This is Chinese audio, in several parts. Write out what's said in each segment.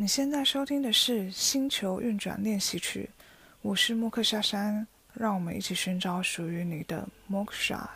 你现在收听的是《星球运转练习曲》，我是莫克夏山，让我们一起寻找属于你的默克沙。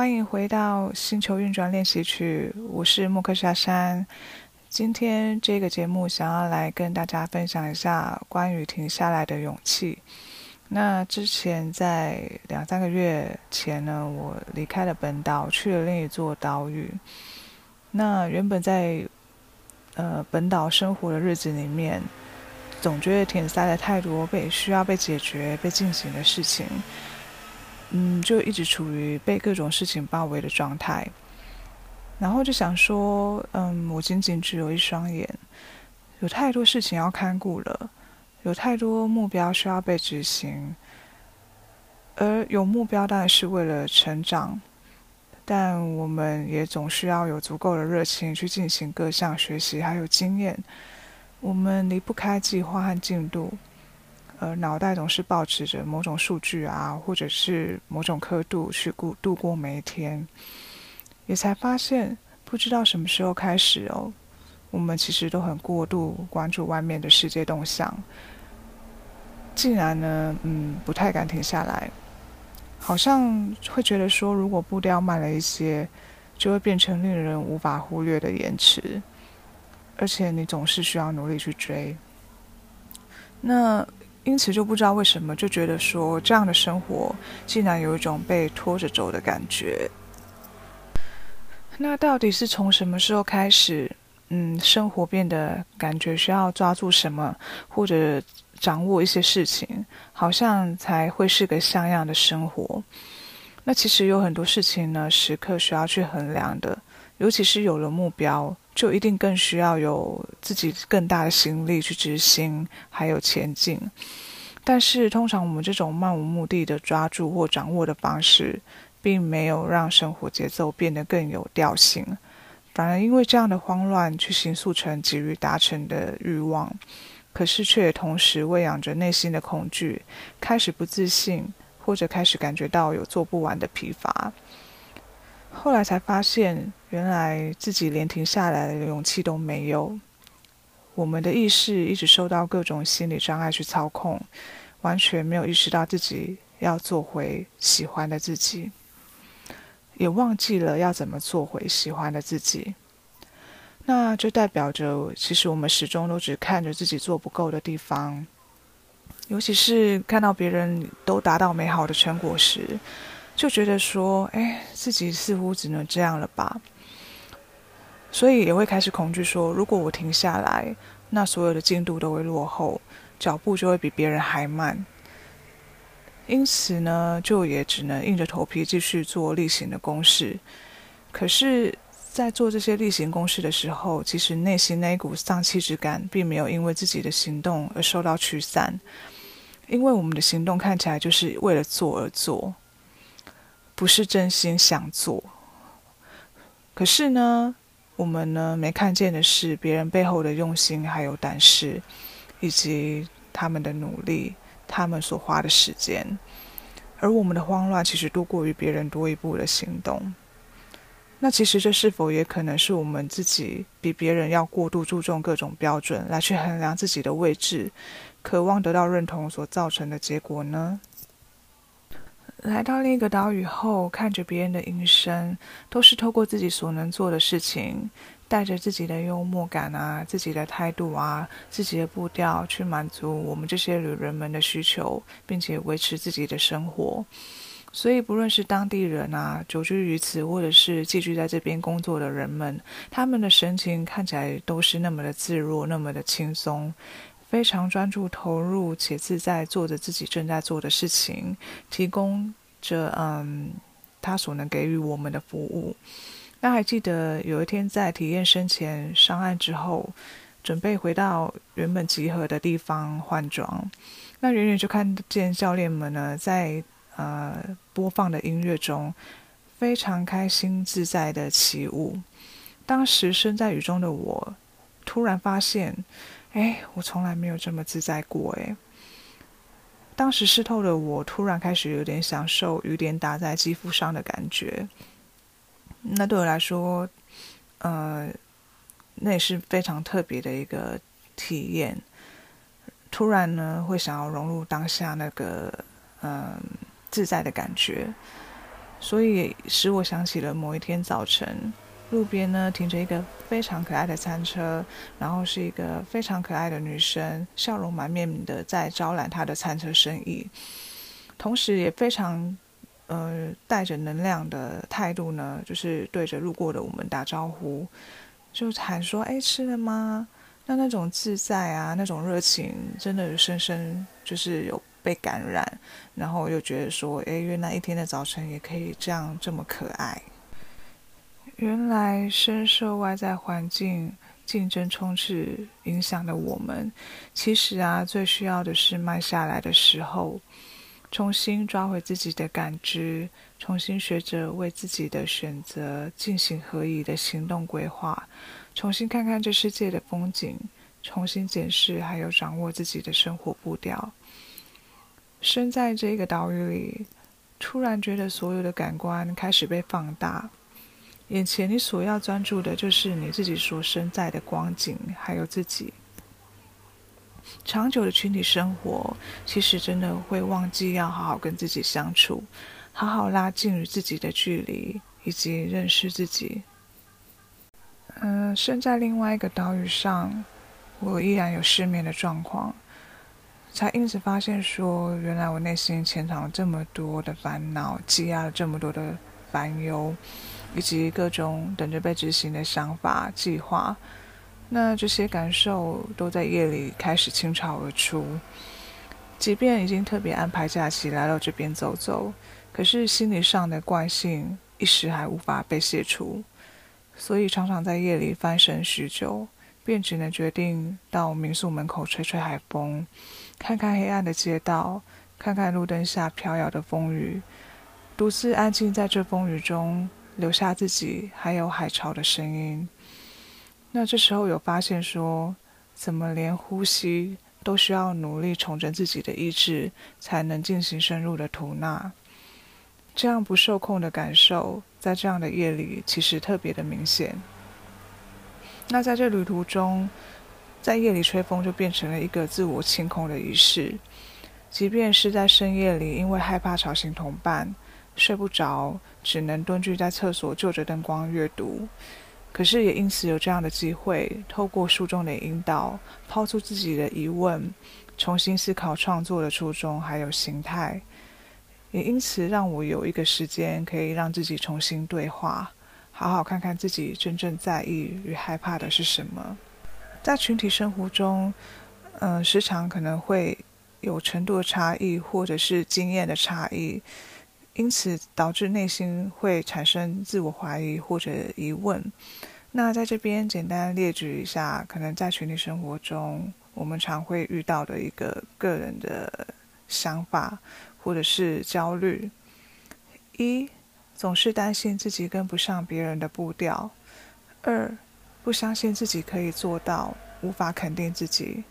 欢迎回到星球运转练习曲，我是莫克夏山。今天这个节目想要来跟大家分享一下关于停下来的勇气。那之前在两三个月前呢，我离开了本岛，去了另一座岛屿。那原本在呃本岛生活的日子里面，总觉得填塞了太多被需要被解决、被进行的事情。嗯，就一直处于被各种事情包围的状态，然后就想说，嗯，我仅仅只有一双眼，有太多事情要看顾了，有太多目标需要被执行，而有目标当然是为了成长，但我们也总需要有足够的热情去进行各项学习，还有经验，我们离不开计划和进度。呃，脑袋总是保持着某种数据啊，或者是某种刻度去过度过每一天，也才发现，不知道什么时候开始哦，我们其实都很过度关注外面的世界动向，竟然呢，嗯，不太敢停下来，好像会觉得说，如果步调慢了一些，就会变成令人无法忽略的延迟，而且你总是需要努力去追，那。因此就不知道为什么就觉得说，这样的生活竟然有一种被拖着走的感觉。那到底是从什么时候开始，嗯，生活变得感觉需要抓住什么，或者掌握一些事情，好像才会是个像样的生活？那其实有很多事情呢，时刻需要去衡量的，尤其是有了目标，就一定更需要有自己更大的心力去执行，还有前进。但是，通常我们这种漫无目的的抓住或掌握的方式，并没有让生活节奏变得更有调性，反而因为这样的慌乱，去形塑成急于达成的欲望，可是却也同时喂养着内心的恐惧，开始不自信，或者开始感觉到有做不完的疲乏。后来才发现，原来自己连停下来的勇气都没有。我们的意识一直受到各种心理障碍去操控，完全没有意识到自己要做回喜欢的自己，也忘记了要怎么做回喜欢的自己。那就代表着，其实我们始终都只看着自己做不够的地方，尤其是看到别人都达到美好的成果时，就觉得说：“哎，自己似乎只能这样了吧。”所以也会开始恐惧说，如果我停下来，那所有的进度都会落后，脚步就会比别人还慢。因此呢，就也只能硬着头皮继续做例行的公事。可是，在做这些例行公事的时候，其实内心那一股丧气之感，并没有因为自己的行动而受到驱散，因为我们的行动看起来就是为了做而做，不是真心想做。可是呢，我们呢，没看见的是别人背后的用心，还有胆识，以及他们的努力，他们所花的时间。而我们的慌乱，其实多过于别人多一步的行动。那其实这是否也可能是我们自己比别人要过度注重各种标准，来去衡量自己的位置，渴望得到认同所造成的结果呢？来到另一个岛屿后，看着别人的营生，都是透过自己所能做的事情，带着自己的幽默感啊、自己的态度啊、自己的步调去满足我们这些旅人们的需求，并且维持自己的生活。所以，不论是当地人啊、久居于此，或者是寄居在这边工作的人们，他们的神情看起来都是那么的自若，那么的轻松。非常专注投入且自在做着自己正在做的事情，提供着嗯他所能给予我们的服务。那还记得有一天在体验生前上岸之后，准备回到原本集合的地方换装，那远远就看见教练们呢在呃播放的音乐中非常开心自在的起舞。当时身在雨中的我，突然发现，哎，我从来没有这么自在过哎。当时湿透的我，突然开始有点享受雨点打在肌肤上的感觉。那对我来说，呃，那也是非常特别的一个体验。突然呢，会想要融入当下那个嗯、自在的感觉，所以使我想起了某一天早晨，路边呢停着一个非常可爱的餐车，然后是一个非常可爱的女生，笑容满面的在招揽她的餐车生意，同时也非常。呃，带着能量的态度呢，就是对着路过的我们打招呼，就喊说：“哎，吃了吗？”那那种自在啊，那种热情，真的深深就是有被感染，然后又觉得说：“哎，原来一天的早晨也可以这样这么可爱。”原来深受外在环境竞争充斥影响的我们，其实啊，最需要的是慢下来的时候。重新抓回自己的感知，重新学着为自己的选择进行合宜的行动规划，重新看看这世界的风景，重新检视还有掌握自己的生活步调。身在这个岛屿里，突然觉得所有的感官开始被放大，眼前你所要专注的就是你自己所身在的光景，还有自己。长久的群体生活，其实真的会忘记要好好跟自己相处，好好拉近与自己的距离，以及认识自己。嗯、身在另外一个岛屿上，我依然有失眠的状况，才因此发现说，原来我内心潜藏了这么多的烦恼，积压了这么多的烦忧，以及各种等着被执行的想法、计划。那这些感受都在夜里开始倾巢而出，即便已经特别安排假期来到这边走走，可是心理上的惯性一时还无法被卸除，所以常常在夜里翻身许久，便只能决定到民宿门口吹吹海风，看看黑暗的街道，看看路灯下飘摇的风雨，独自安静在这风雨中，留下自己还有海潮的声音。那这时候有发现说，怎么连呼吸都需要努力重整自己的意志，才能进行深入的吐纳。这样不受控的感受，在这样的夜里其实特别的明显。那在这旅途中，在夜里吹风就变成了一个自我清空的仪式。即便是在深夜里，因为害怕吵醒同伴，睡不着，只能蹲踞在厕所，就着灯光阅读。可是也因此有这样的机会，透过书中的引导，抛出自己的疑问，重新思考创作的初衷还有形态。也因此让我有一个时间可以让自己重新对话，好好看看自己真正在意与害怕的是什么。在群体生活中，嗯、时常可能会有程度的差异，或者是经验的差异。因此导致内心会产生自我怀疑或者疑问。那在这边简单列举一下，可能在群体生活中我们常会遇到的一个个人的想法或者是焦虑：一、总是担心自己跟不上别人的步调；二、不相信自己可以做到，无法肯定自己；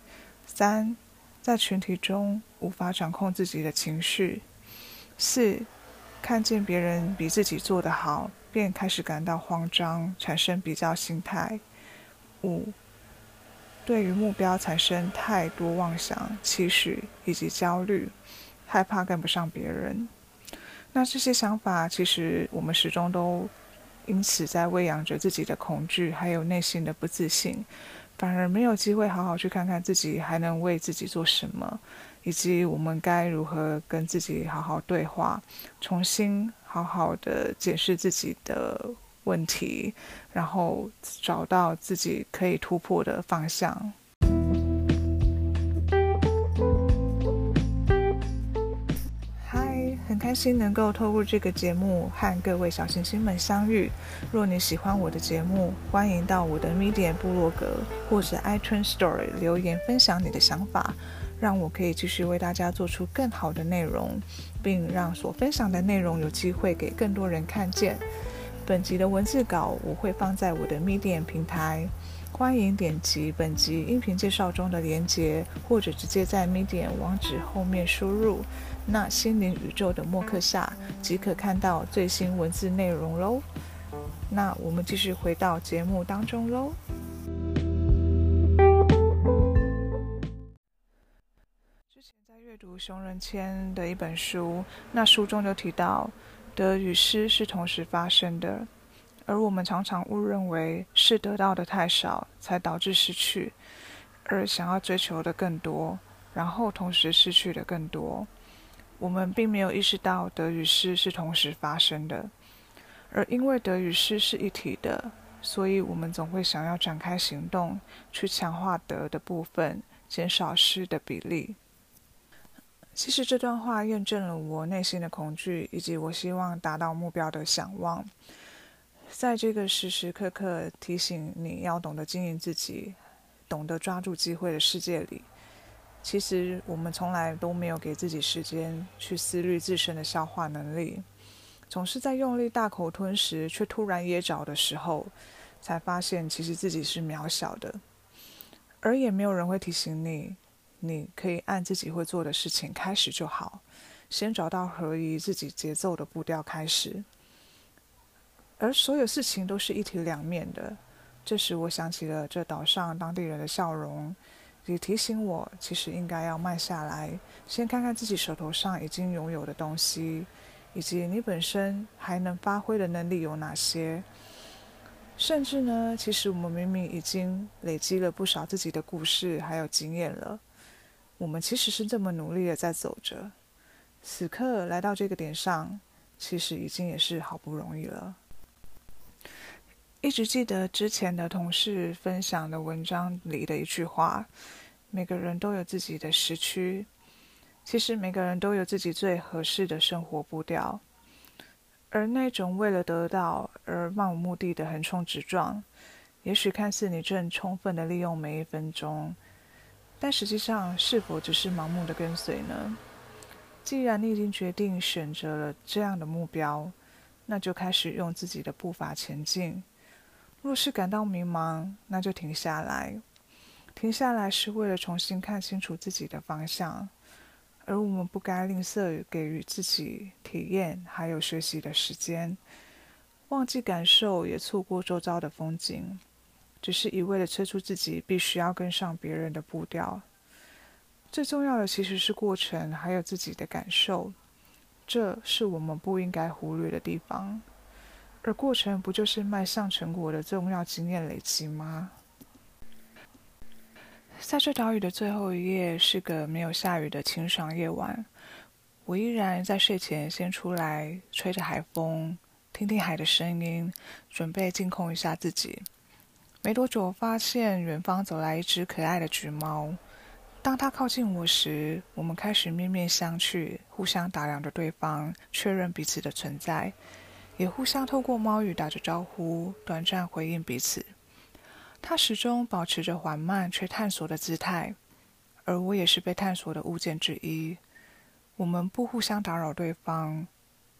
三、在群体中无法掌控自己的情绪；四、看见别人比自己做得好，便开始感到慌张，产生比较心态。五、对于目标产生太多妄想、期许以及焦虑，害怕跟不上别人。那这些想法，其实我们始终都因此在喂养着自己的恐惧，还有内心的不自信，反而没有机会好好去看看自己还能为自己做什么。以及我们该如何跟自己好好对话，重新好好的解释自己的问题，然后找到自己可以突破的方向。嗨很开心能够透过这个节目和各位小星星们相遇。若你喜欢我的节目，欢迎到我的 Medium 部落格或者 iTunes Store 留言分享你的想法。让我可以继续为大家做出更好的内容，并让所分享的内容有机会给更多人看见。本集的文字稿我会放在我的 Medium 平台。欢迎点击本集音频介绍中的连结，或者直接在 Medium 网址后面输入“那心灵宇宙的默克夏”，即可看到最新文字内容喽。那我们继续回到节目当中喽。读熊仁谦的一本书，那书中就提到，得与失是同时发生的。而我们常常误认为是得到的太少，才导致失去，而想要追求的更多，然后同时失去的更多。我们并没有意识到得与失是同时发生的，而因为得与失是一体的，所以我们总会想要展开行动，去强化得的部分，减少失的比例。其实这段话验证了我内心的恐惧，以及我希望达到目标的想望。在这个时时刻刻提醒你要懂得经营自己、懂得抓住机会的世界里，其实我们从来都没有给自己时间去思虑自身的消化能力，总是在用力大口吞食，却突然噎着的时候，才发现其实自己是渺小的，而也没有人会提醒你，你可以按自己会做的事情开始就好，先找到合于自己节奏的步调开始。而所有事情都是一体两面的，这时我想起了这岛上当地人的笑容，也提醒我，其实应该要慢下来，先看看自己手头上已经拥有的东西，以及你本身还能发挥的能力有哪些。甚至呢，其实我们明明已经累积了不少自己的故事还有经验了，我们其实是这么努力的在走着，此刻来到这个点上，其实已经也是好不容易了。一直记得之前的同事分享的文章里的一句话：“每个人都有自己的时区，其实每个人都有自己最合适的生活步调。而那种为了得到而漫无目的的横冲直撞，也许看似你正充分的利用每一分钟，但实际上是否只是盲目的跟随呢？既然你已经决定选择了这样的目标，那就开始用自己的步伐前进。”若是感到迷茫，那就停下来。停下来是为了重新看清楚自己的方向，而我们不该吝啬给予自己体验还有学习的时间，忘记感受也错过周遭的风景，只是一味的催促自己必须要跟上别人的步调。最重要的其实是过程，还有自己的感受，这是我们不应该忽略的地方。而过程不就是迈向成果的重要经验累积吗？在这岛屿的最后一夜，是个没有下雨的清爽夜晚。我依然在睡前先出来吹着海风，听听海的声音，准备净空一下自己。没多久，发现远方走来一只可爱的橘猫。当它靠近我时，我们开始面面相觑，互相打量着对方，确认彼此的存在。也互相透过猫语打着招呼，短暂回应彼此。它始终保持着缓慢却探索的姿态，而我也是被探索的物件之一。我们不互相打扰对方，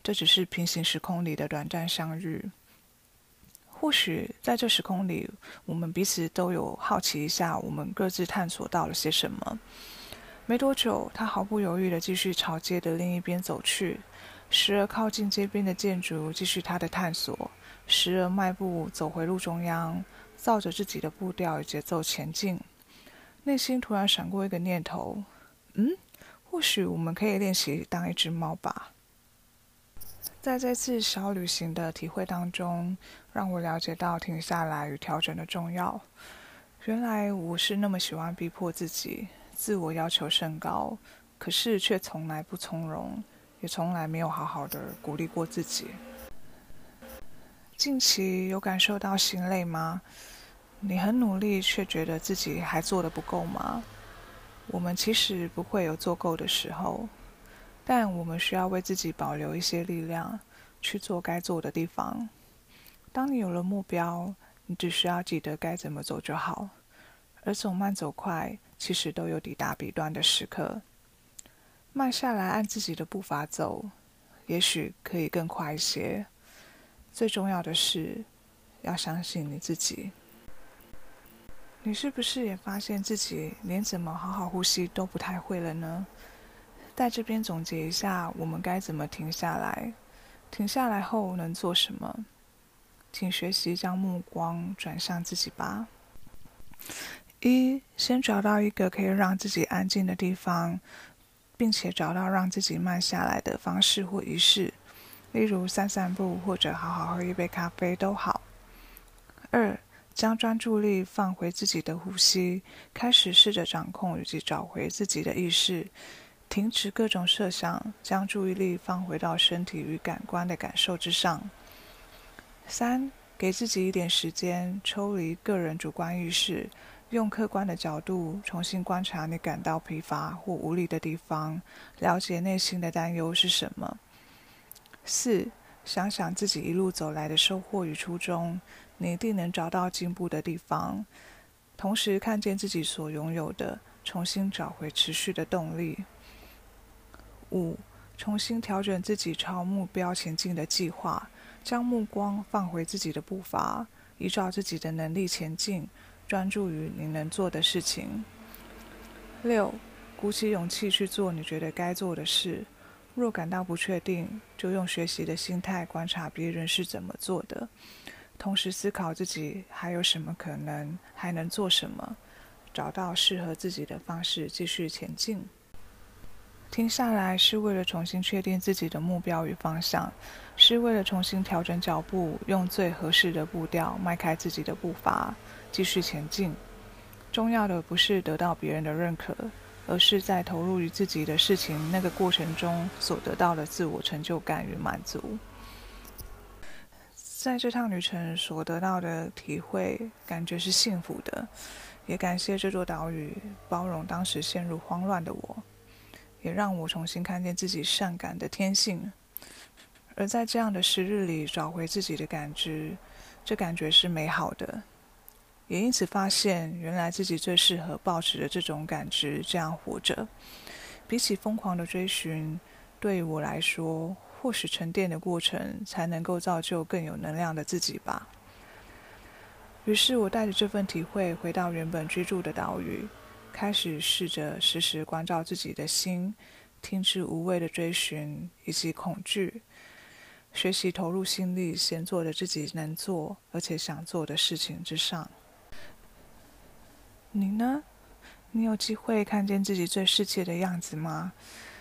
这只是平行时空里的短暂相遇。或许在这时空里，我们彼此都有好奇一下，我们各自探索到了些什么。没多久，他毫不犹豫地继续朝街的另一边走去。时而靠近街边的建筑，继续他的探索；时而迈步走回路中央，照着自己的步调与节奏前进。内心突然闪过一个念头：嗯，或许我们可以练习当一只猫吧。在这次小旅行的体会当中，让我了解到停下来与调整的重要。原来我是那么喜欢逼迫自己，自我要求甚高，可是却从来不从容。也从来没有好好的鼓励过自己。近期有感受到心累吗？你很努力，却觉得自己还做得不够吗？我们其实不会有做够的时候，但我们需要为自己保留一些力量，去做该做的地方。当你有了目标，你只需要记得该怎么走就好。而走慢走快，其实都有抵达彼端的时刻。慢下来，按自己的步伐走，也许可以更快一些。最重要的是，要相信你自己。你是不是也发现自己连怎么好好呼吸都不太会了呢？在这边总结一下，我们该怎么停下来？停下来后能做什么？请学习将目光转向自己吧。一，先找到一个可以让自己安静的地方。并且找到让自己慢下来的方式或仪式，例如散散步或者好好喝一杯咖啡都好。二，将专注力放回自己的呼吸，开始试着掌控以及找回自己的意识，停止各种设想，将注意力放回到身体与感官的感受之上。三，给自己一点时间，抽离个人主观意识。用客观的角度重新观察你感到疲乏或无力的地方，了解内心的担忧是什么。四，想想自己一路走来的收获与初衷，你一定能找到进步的地方。同时看见自己所拥有的，重新找回持续的动力。五，重新调整自己朝目标前进的计划，将目光放回自己的步伐，依照自己的能力前进。专注于你能做的事情。六，鼓起勇气去做你觉得该做的事。若感到不确定，就用学习的心态观察别人是怎么做的，同时思考自己还有什么可能，还能做什么，找到适合自己的方式继续前进。停下来是为了重新确定自己的目标与方向，是为了重新调整脚步，用最合适的步调迈开自己的步伐。继续前进。重要的不是得到别人的认可，而是在投入于自己的事情那个过程中所得到的自我成就感与满足。在这趟旅程所得到的体会，感觉是幸福的。也感谢这座岛屿包容当时陷入慌乱的我，也让我重新看见自己善感的天性。而在这样的时日里找回自己的感知，这感觉是美好的。也因此发现，原来自己最适合抱持的这种感知，这样活着。比起疯狂的追寻，对于我来说，或许沉淀的过程才能够造就更有能量的自己吧。于是我带着这份体会回到原本居住的岛屿，开始试着时时关照自己的心，停止无谓的追寻以及恐惧，学习投入心力，先做着自己能做而且想做的事情之上。你呢？你有机会看见自己最世界的样子吗？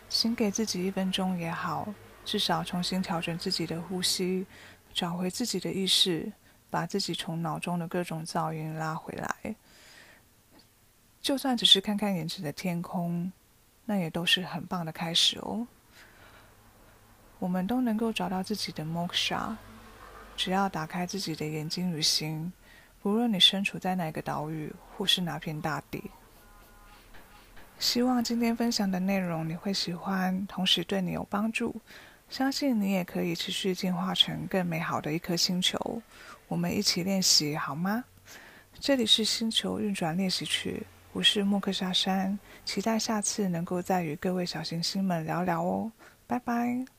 请给自己一分钟也好，至少重新调整自己的呼吸，找回自己的意识，把自己从脑中的各种噪音拉回来。就算只是看看眼前的天空，那也都是很棒的开始哦。我们都能够找到自己的 Moksha，只要打开自己的眼睛与心。无论你身处在哪个岛屿，或是哪片大地，希望今天分享的内容你会喜欢，同时对你有帮助。相信你也可以持续进化成更美好的一颗星球。我们一起练习好吗？这里是星球运转练习曲，我是莫克沙山，期待下次能够再与各位小行星们聊聊哦。拜拜。